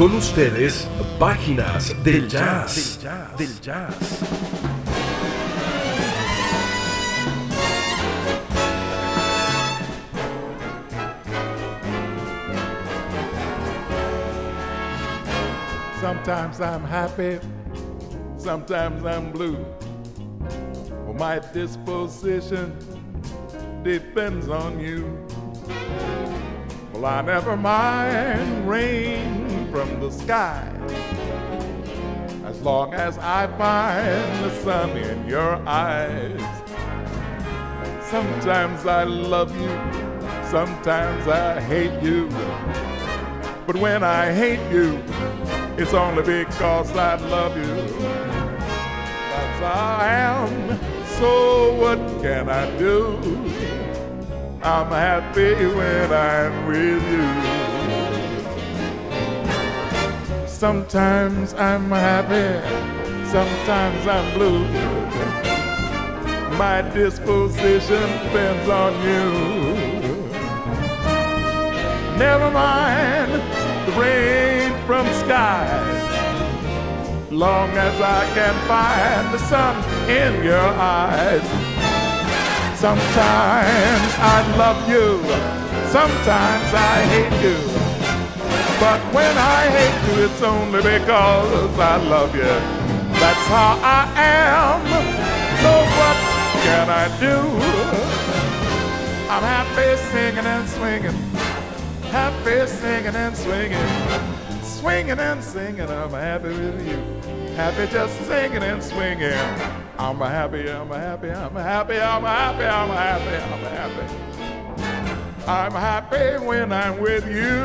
Con ustedes, páginas del jazz. Del jazz. Sometimes I'm happy, sometimes I'm blue. Well, my disposition depends on you. Well, I never mind rain from the sky as long as I find the sun in your eyes. Sometimes I love you, sometimes I hate you. But when I hate you, it's only because I love you. That's how I am. So what can I do? I'm happy when I'm with you. Sometimes I'm happy, sometimes I'm blue. My disposition depends on you. Never mind the rain from skies. Long as I can find the sun in your eyes. Sometimes I love you, sometimes I hate you. But when I hate you, it's only because I love you. That's how I am. So what can I do? I'm happy singing and swinging happy singing and swinging, swinging and singing. I'm happy with you. Happy just singing and swinging. I'm happy, I'm happy, I'm happy, I'm happy, I'm happy, I'm happy. I'm happy when I'm with you.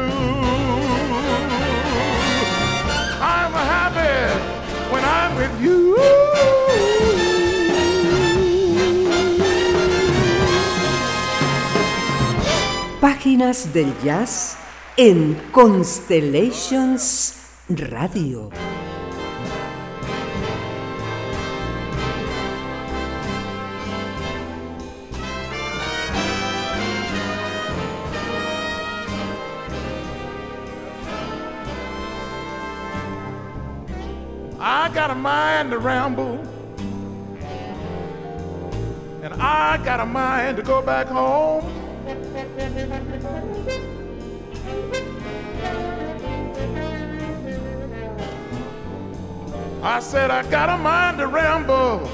I'm happy when I'm with you. Páginas del Jazz en Constellations Radio. I got a mind to ramble, and I got a mind to go back home. I said, I got a mind to ramble,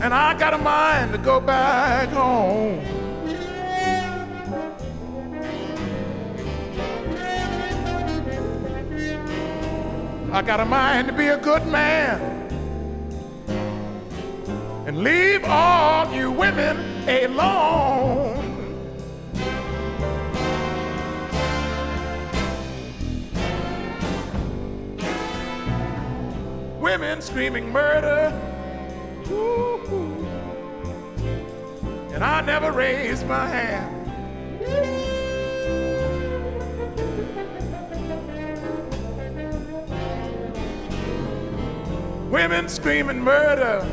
and I got a mind to go back home. I got a mind to be a good man and leave all you women alone. Women screaming murder, Ooh. and I never raised my hand. Women screaming murder.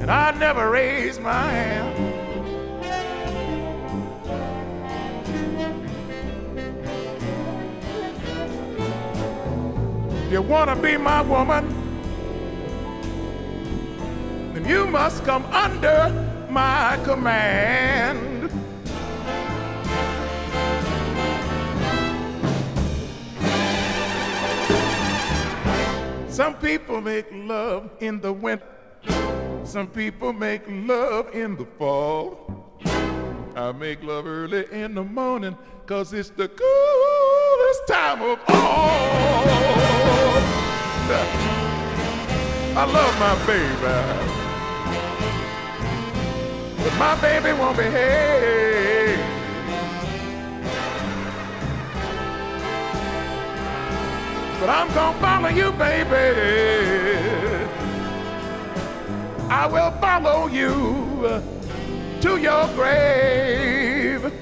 And I never raised my hand. If you want to be my woman, then you must come under my command. Some people make love in the winter. Some people make love in the fall. I make love early in the morning cause it's the coolest time of all. I love my baby. But My baby won't behave. But I'm gonna follow you, baby. I will follow you to your grave.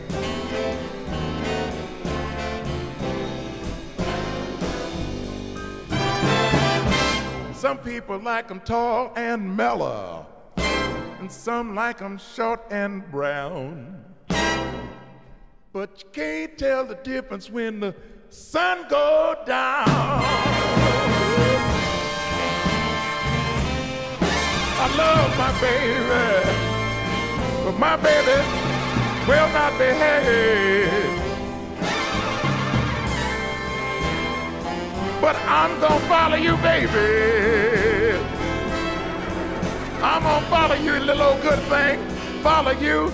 Some people like 'em tall and mellow, and some like 'em short and brown. But you can't tell the difference when the sun go down. I love my baby, but my baby will not behave. But I'm gonna follow you, baby. I'm gonna follow you, little old good thing. Follow you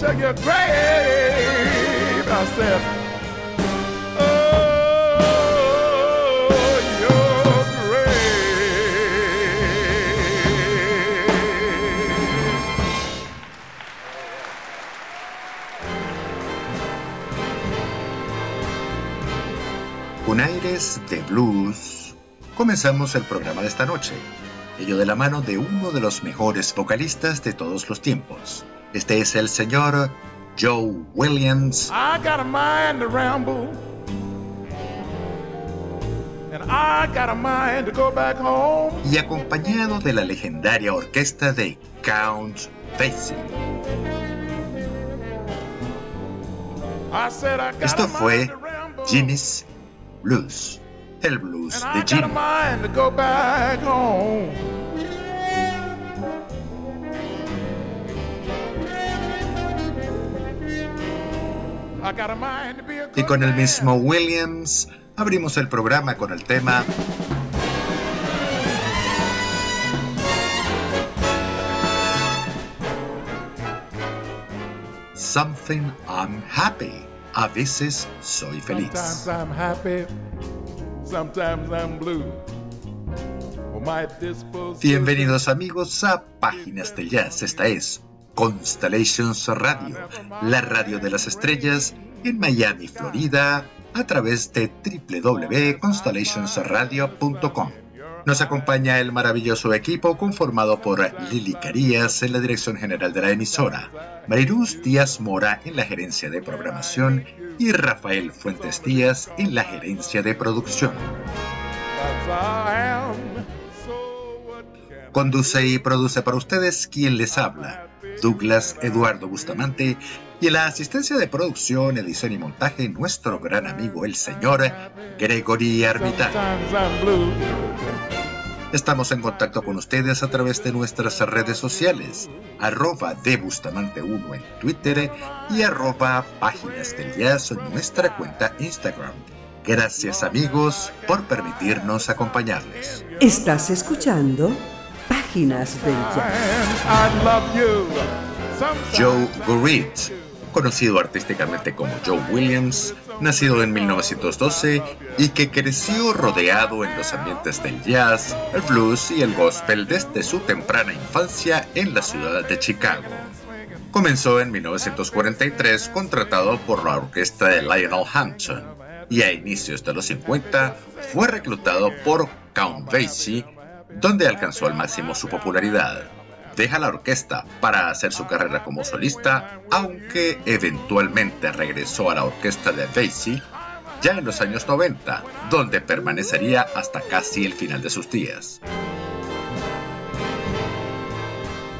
to your grave. I said, Aires de blues, comenzamos el programa de esta noche, ello de la mano de uno de los mejores vocalistas de todos los tiempos. Este es el señor Joe Williams, I got a mind to ramble. And I got a mind to go back home. y acompañado de la legendaria orquesta de Count Basie. Esto fue. Jimmy's Blues, el blues de a Y con el mismo Williams abrimos el programa con el tema Something I'm Happy. A veces soy feliz. Sometimes I'm happy, sometimes I'm blue. Disposition- Bienvenidos amigos a Páginas del Jazz. Esta es Constellations Radio, la radio de las estrellas en Miami, Florida, a través de www.constellationsradio.com. Nos acompaña el maravilloso equipo conformado por Lili Carías en la dirección general de la emisora, Mariruz Díaz Mora en la gerencia de programación y Rafael Fuentes Díaz en la gerencia de producción. Conduce y produce para ustedes quien les habla, Douglas Eduardo Bustamante, y en la asistencia de producción, edición y montaje, nuestro gran amigo el señor Gregory Armitage. Estamos en contacto con ustedes a través de nuestras redes sociales, arroba de Bustamante1 en Twitter y arroba Páginas del Jazz en nuestra cuenta Instagram. Gracias amigos por permitirnos acompañarles. Estás escuchando Páginas del Jazz. Joe Gurrit, conocido artísticamente como Joe Williams, nacido en 1912 y que creció rodeado en los ambientes del jazz, el blues y el gospel desde su temprana infancia en la ciudad de Chicago. Comenzó en 1943 contratado por la orquesta de Lionel Hampton y a inicios de los 50 fue reclutado por Count Basie, donde alcanzó al máximo su popularidad. Deja la orquesta para hacer su carrera como solista, aunque eventualmente regresó a la orquesta de Basie ya en los años 90, donde permanecería hasta casi el final de sus días.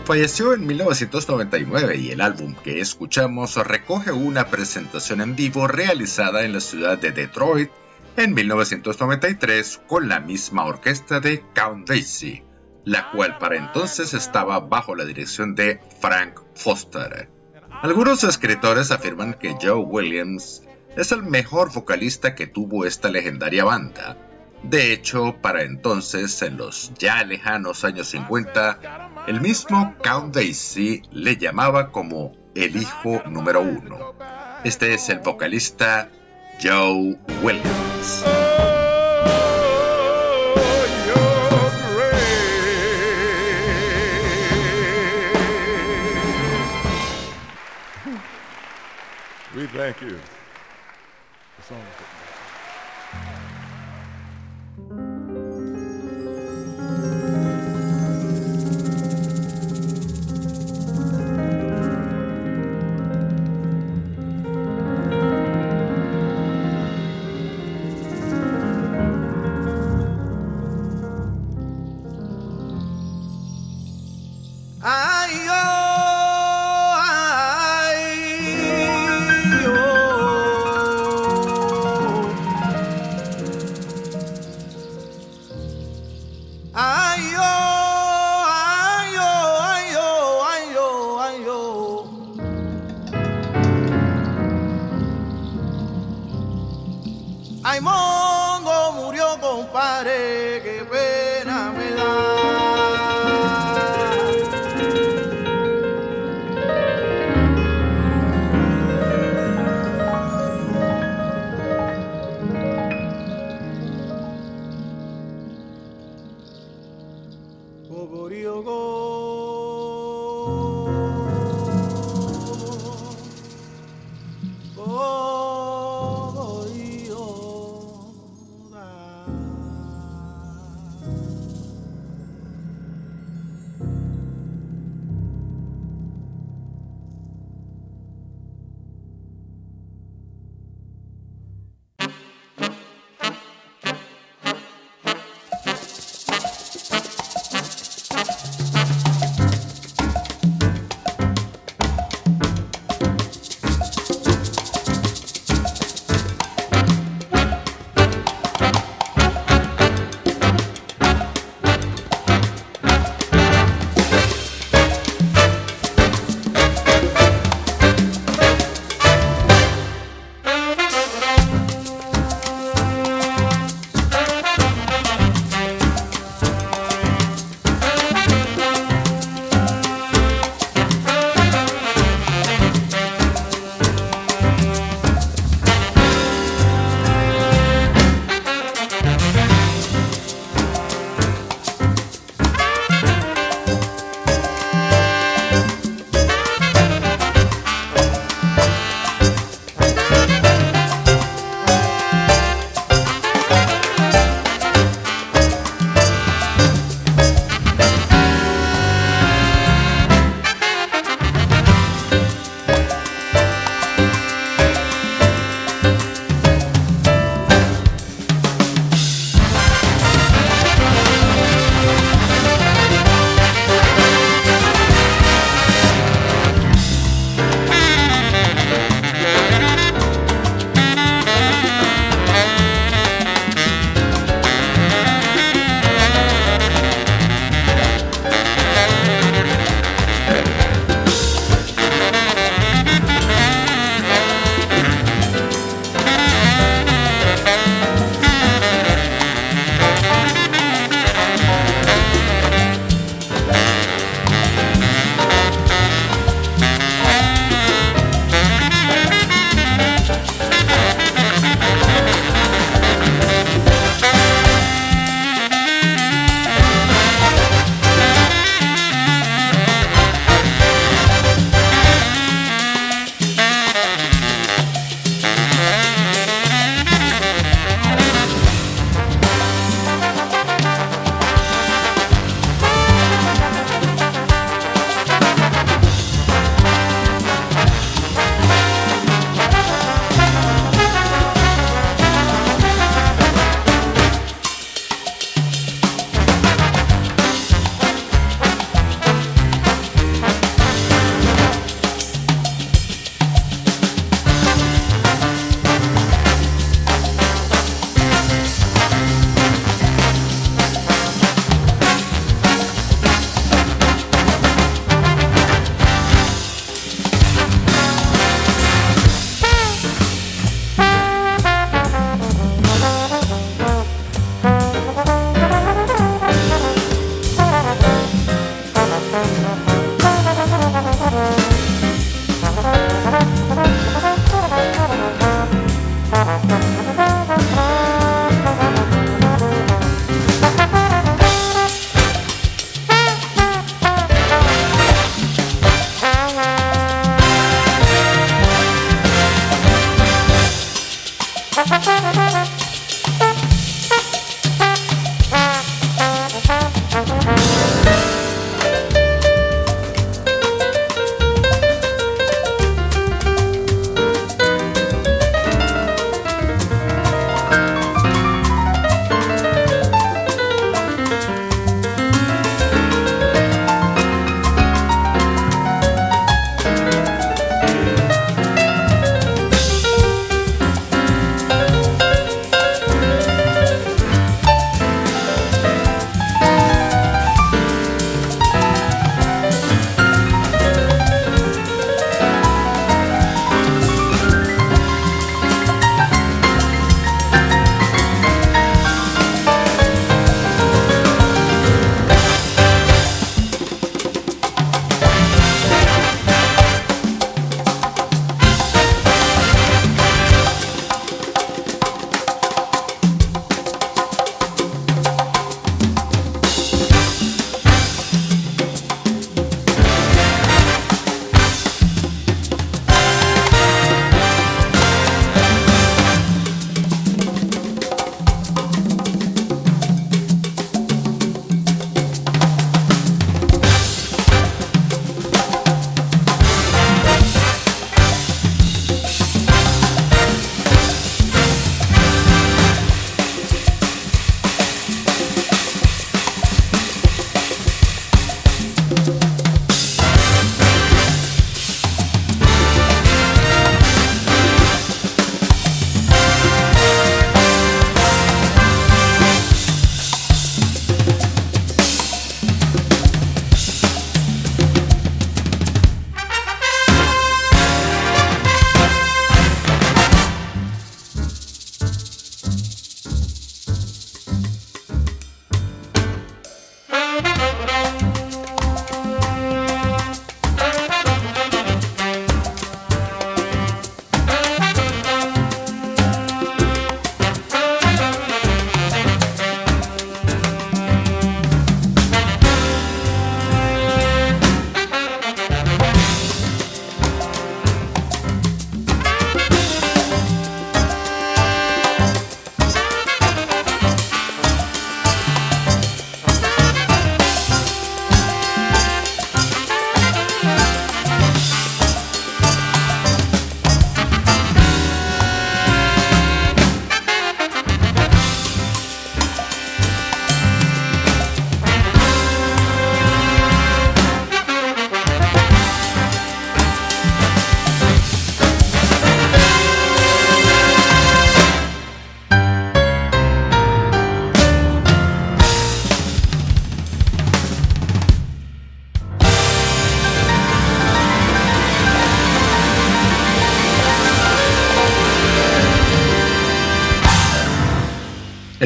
Falleció en 1999 y el álbum que escuchamos recoge una presentación en vivo realizada en la ciudad de Detroit en 1993 con la misma orquesta de Count Basie, la cual para entonces estaba bajo la dirección de Frank Foster. Algunos escritores afirman que Joe Williams es el mejor vocalista que tuvo esta legendaria banda. De hecho, para entonces, en los ya lejanos años 50, el mismo Count Basie le llamaba como el hijo número uno. Este es el vocalista Joe Williams. We thank you. Raimundo murió, compadre, que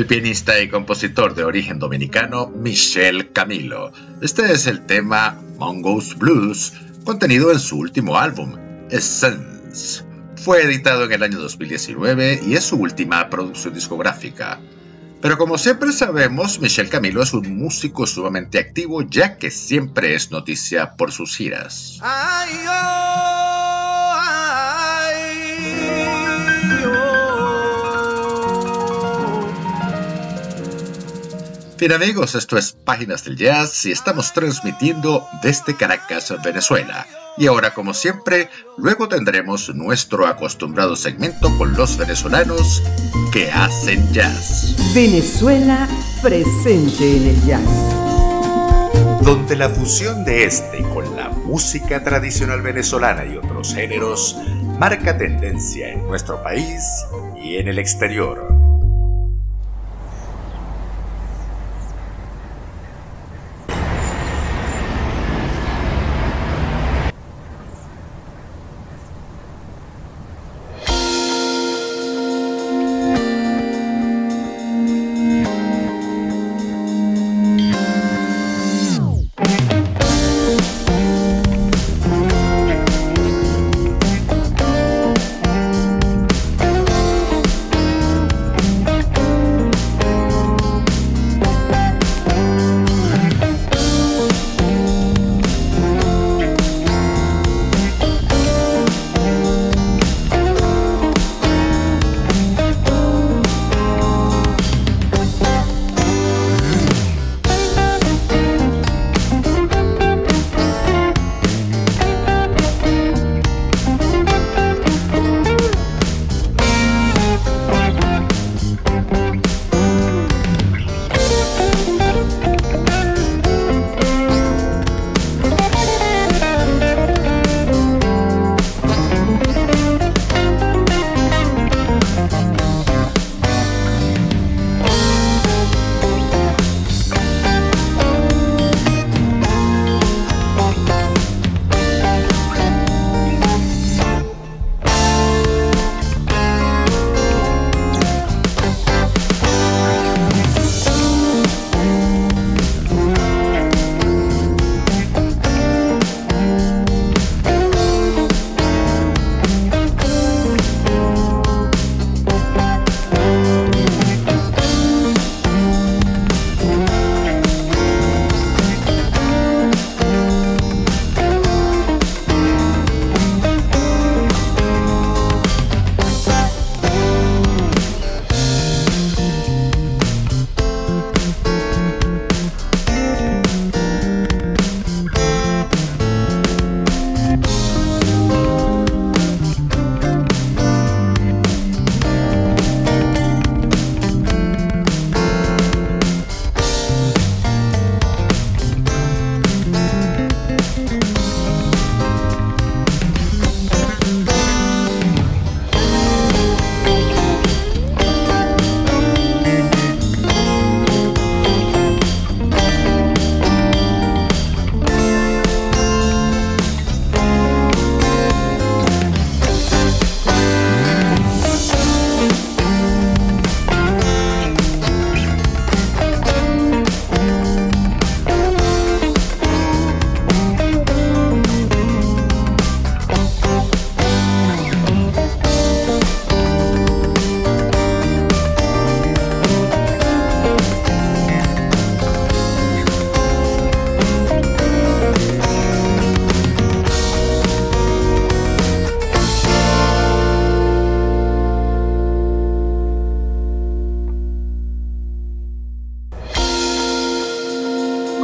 pianista y compositor de origen dominicano Michel Camilo. Este es el tema Mongo's Blues, contenido en su último álbum, Essence. Fue editado en el año 2019 y es su última producción discográfica. Pero como siempre sabemos, Michel Camilo es un músico sumamente activo ya que siempre es noticia por sus giras. Bien amigos, esto es Páginas del Jazz y estamos transmitiendo desde Caracas, Venezuela. Y ahora como siempre, luego tendremos nuestro acostumbrado segmento con los venezolanos que hacen jazz. Venezuela presente en el jazz. Donde la fusión de este con la música tradicional venezolana y otros géneros marca tendencia en nuestro país y en el exterior.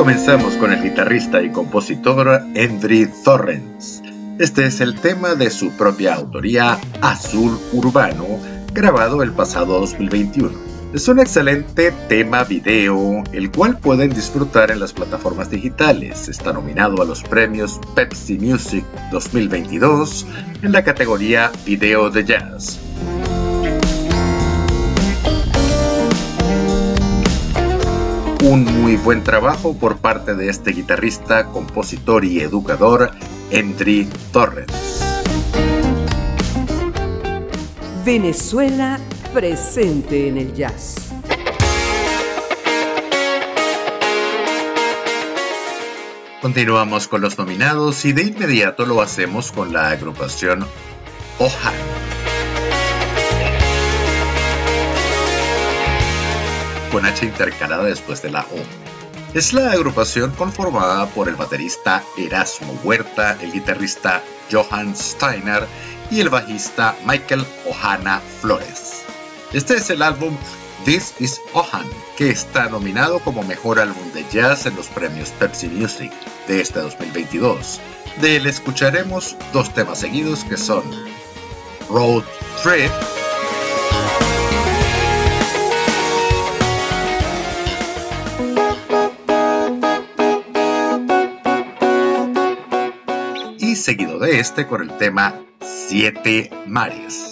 Comenzamos con el guitarrista y compositor Hendry Thorrens. Este es el tema de su propia autoría, Azul Urbano, grabado el pasado 2021. Es un excelente tema video, el cual pueden disfrutar en las plataformas digitales. Está nominado a los premios Pepsi Music 2022 en la categoría Video de Jazz. un muy buen trabajo por parte de este guitarrista, compositor y educador, Henry Torres. Venezuela presente en el jazz. Continuamos con los nominados y de inmediato lo hacemos con la agrupación Oja. Con H intercalada después de la O. Es la agrupación conformada por el baterista Erasmo Huerta, el guitarrista Johan Steiner y el bajista Michael Ohana Flores. Este es el álbum This is Ohan, que está nominado como mejor álbum de jazz en los premios Pepsi Music de este 2022. De él escucharemos dos temas seguidos que son Road Trip seguido de este con el tema Siete Mares.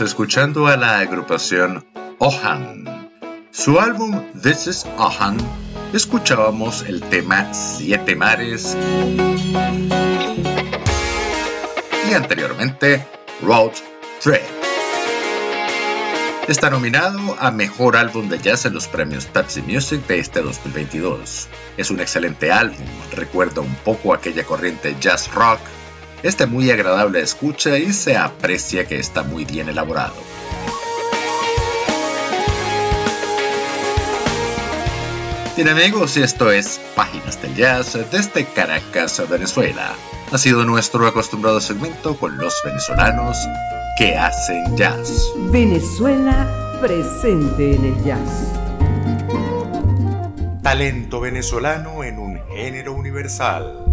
Escuchando a la agrupación Ohan. Su álbum This is Ohan escuchábamos el tema Siete Mares y anteriormente Road Trip. Está nominado a Mejor Álbum de Jazz en los premios Pepsi Music de este 2022. Es un excelente álbum, recuerda un poco aquella corriente jazz rock Está muy agradable escucha y se aprecia que está muy bien elaborado. Bien amigos, esto es Páginas del Jazz desde Caracas, Venezuela. Ha sido nuestro acostumbrado segmento con los venezolanos que hacen jazz. Venezuela presente en el jazz. Talento venezolano en un género universal.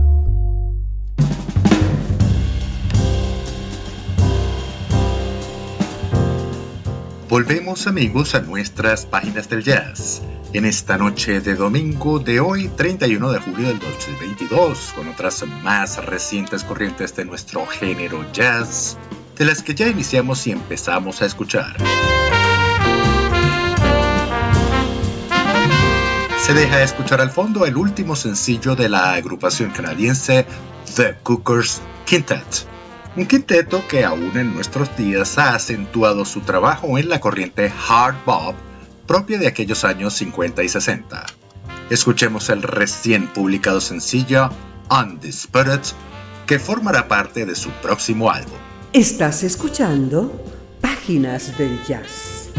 Volvemos amigos a nuestras páginas del jazz. En esta noche de domingo de hoy, 31 de julio del 2022, con otras más recientes corrientes de nuestro género jazz, de las que ya iniciamos y empezamos a escuchar. Se deja escuchar al fondo el último sencillo de la agrupación canadiense The Cookers Quintet un quinteto que aún en nuestros días ha acentuado su trabajo en la corriente hard bop propia de aquellos años 50 y 60. Escuchemos el recién publicado sencillo Undisputed, que formará parte de su próximo álbum. Estás escuchando Páginas del Jazz.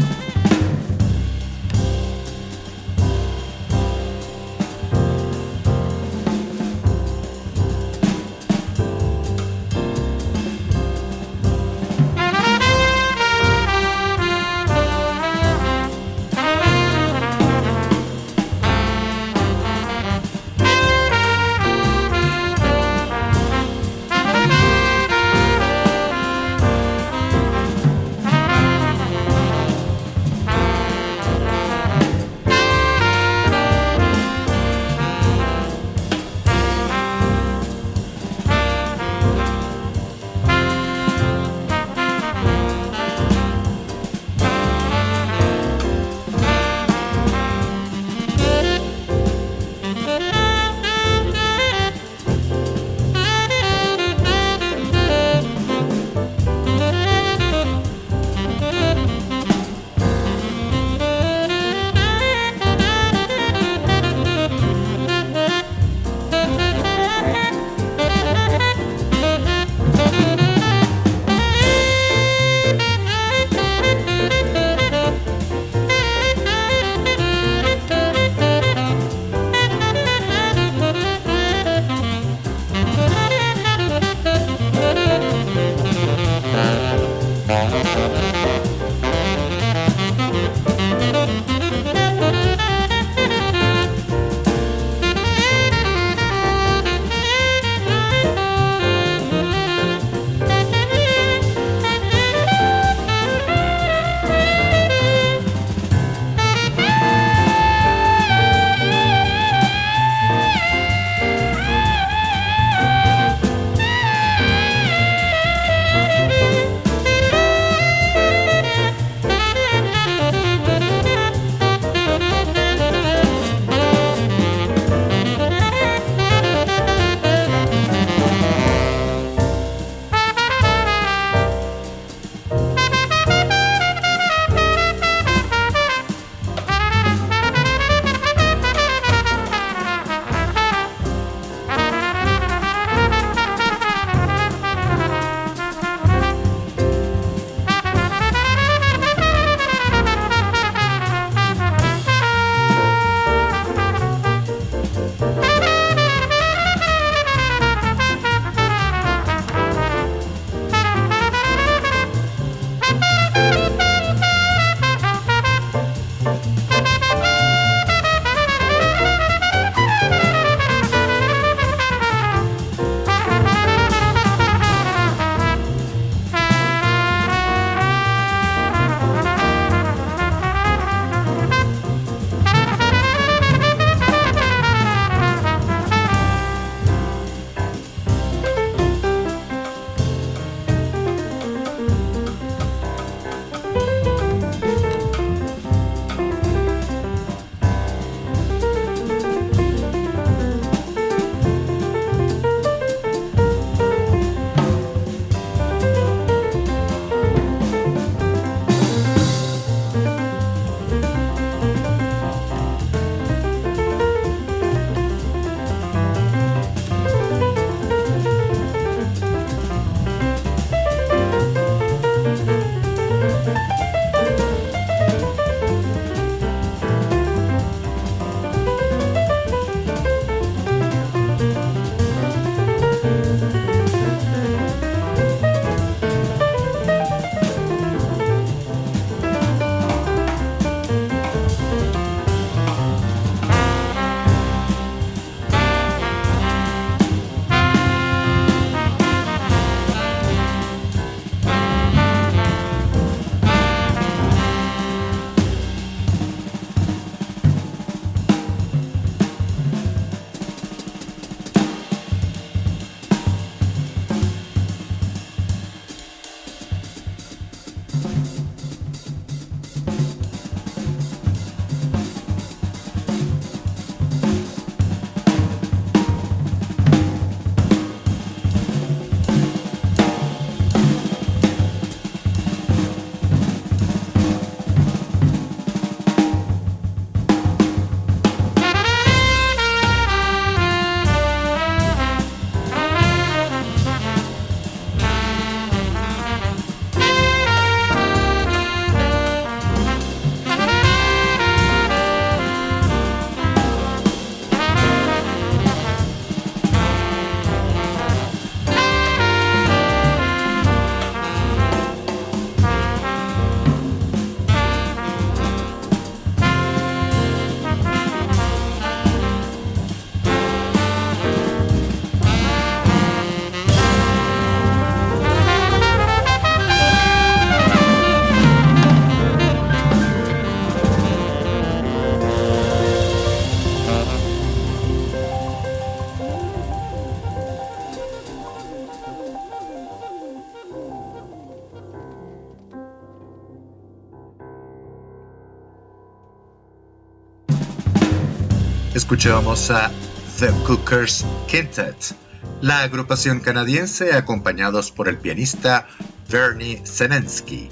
Escuchamos a The Cookers Quintet, la agrupación canadiense acompañados por el pianista Bernie Senensky.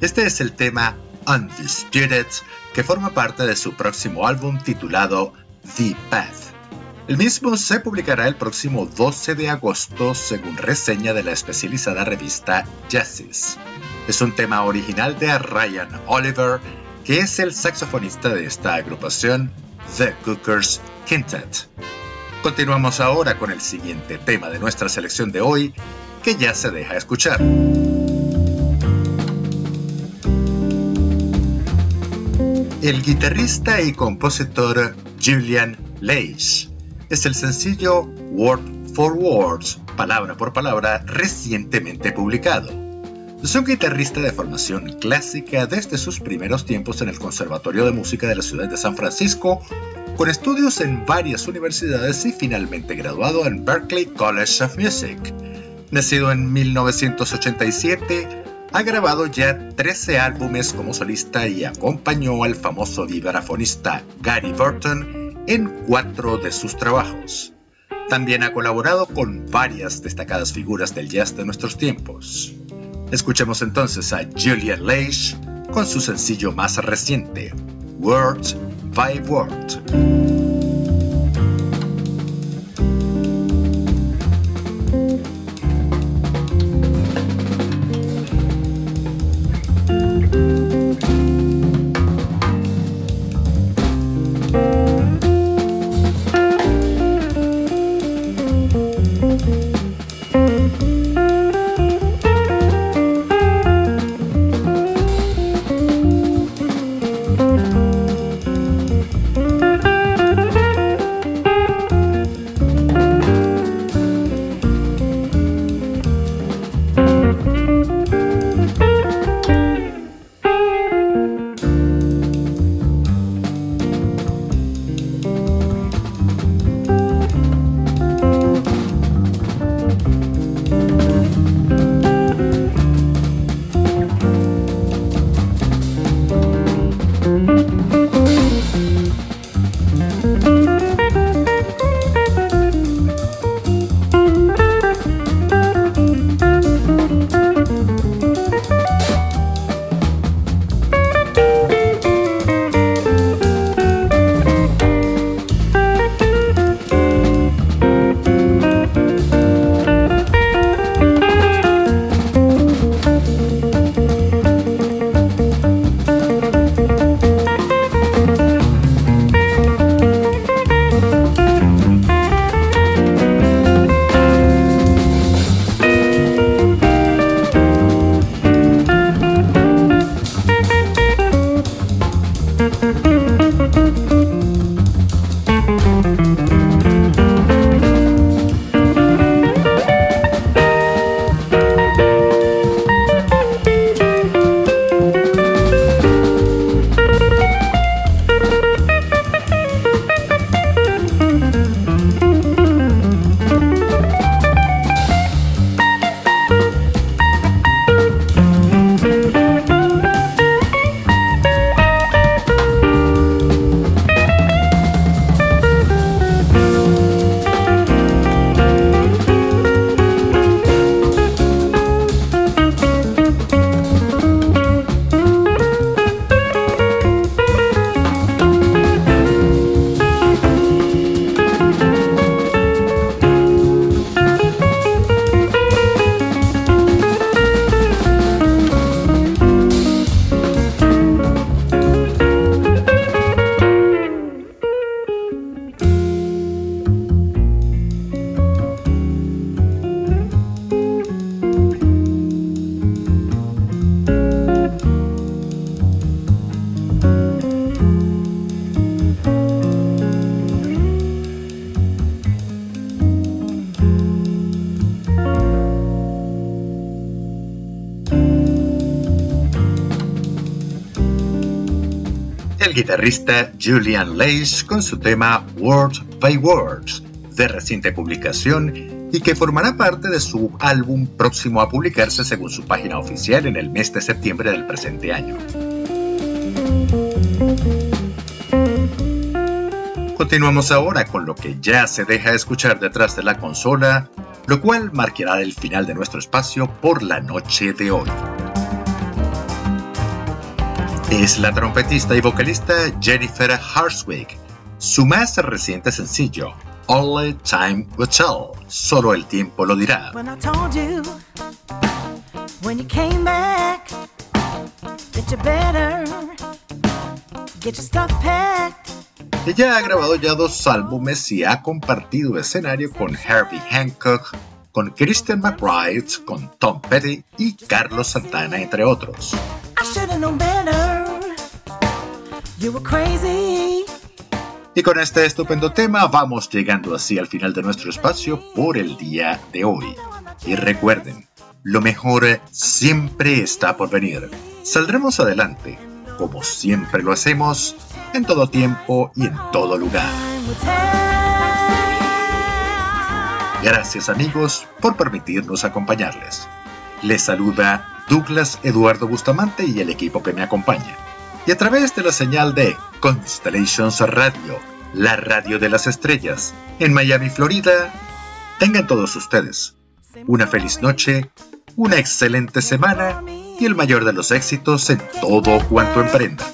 Este es el tema Undisputed, que forma parte de su próximo álbum titulado The Path. El mismo se publicará el próximo 12 de agosto según reseña de la especializada revista Jazzis. Es un tema original de Ryan Oliver, que es el saxofonista de esta agrupación, The Cookers Quintet. Continuamos ahora con el siguiente tema de nuestra selección de hoy, que ya se deja escuchar. El guitarrista y compositor Julian Leish es el sencillo Word for Words, palabra por palabra, recientemente publicado. Es un guitarrista de formación clásica desde sus primeros tiempos en el Conservatorio de Música de la ciudad de San Francisco, con estudios en varias universidades y finalmente graduado en Berklee College of Music. Nacido en 1987, ha grabado ya 13 álbumes como solista y acompañó al famoso vibrafonista Gary Burton en cuatro de sus trabajos. También ha colaborado con varias destacadas figuras del jazz de nuestros tiempos. Escuchemos entonces a Julian Leish con su sencillo más reciente, Word by Word. Guitarrista Julian Leish con su tema Word by Words, de reciente publicación y que formará parte de su álbum próximo a publicarse según su página oficial en el mes de septiembre del presente año. Continuamos ahora con lo que ya se deja escuchar detrás de la consola, lo cual marcará el final de nuestro espacio por la noche de hoy. Es la trompetista y vocalista Jennifer Harswick. Su más reciente sencillo, Only Time Will Tell, solo el tiempo lo dirá. Ella ha grabado ya dos álbumes y ha compartido escenario con Herbie Hancock, con Kristen McBride, con Tom Petty y Carlos Santana, entre otros. Y con este estupendo tema vamos llegando así al final de nuestro espacio por el día de hoy. Y recuerden, lo mejor siempre está por venir. Saldremos adelante, como siempre lo hacemos, en todo tiempo y en todo lugar. Gracias amigos por permitirnos acompañarles. Les saluda Douglas Eduardo Bustamante y el equipo que me acompaña. Y a través de la señal de Constellations Radio, la radio de las estrellas, en Miami, Florida, tengan todos ustedes una feliz noche, una excelente semana y el mayor de los éxitos en todo cuanto emprendan.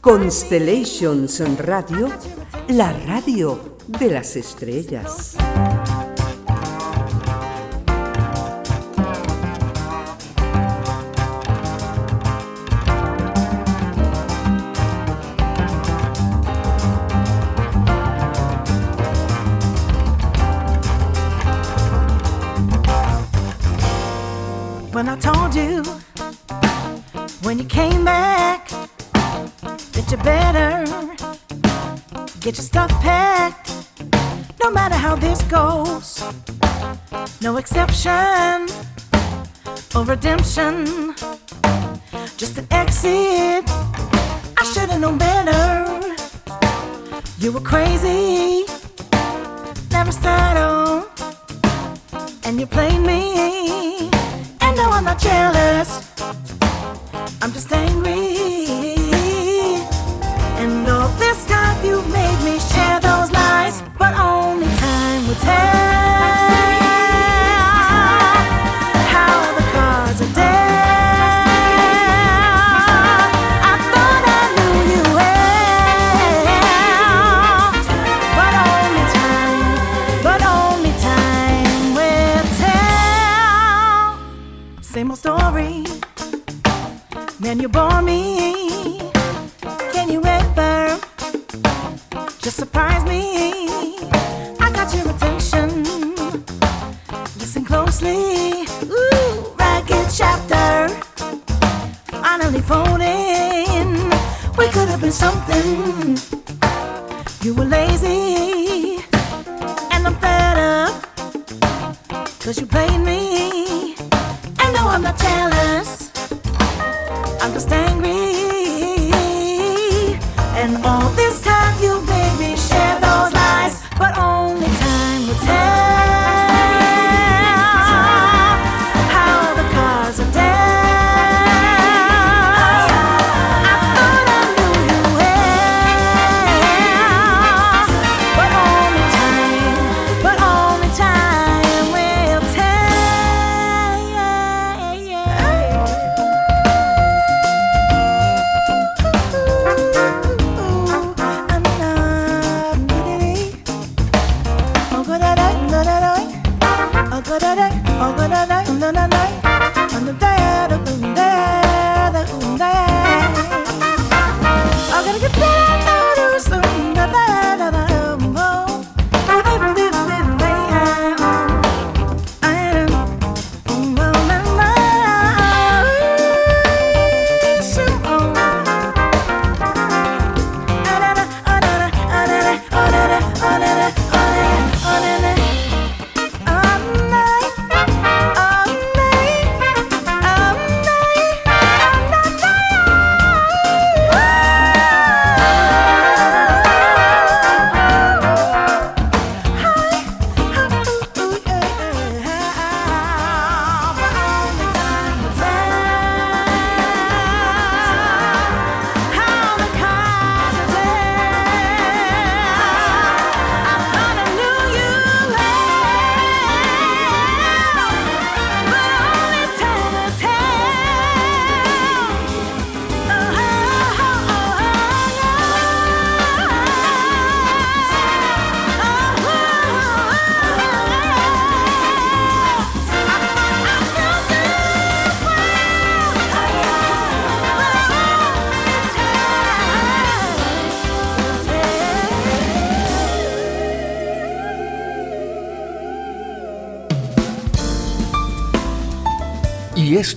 Constellations Radio, la radio de las estrellas. Get your stuff packed. No matter how this goes, no exception or redemption. Just an exit. I should have known better. You were crazy, never settled, and you played me. And now I'm not jealous, Folding. We could have been something. You were lazy. And I'm fed up. Cause you played me. And no, I'm not jealous. I'm just angry.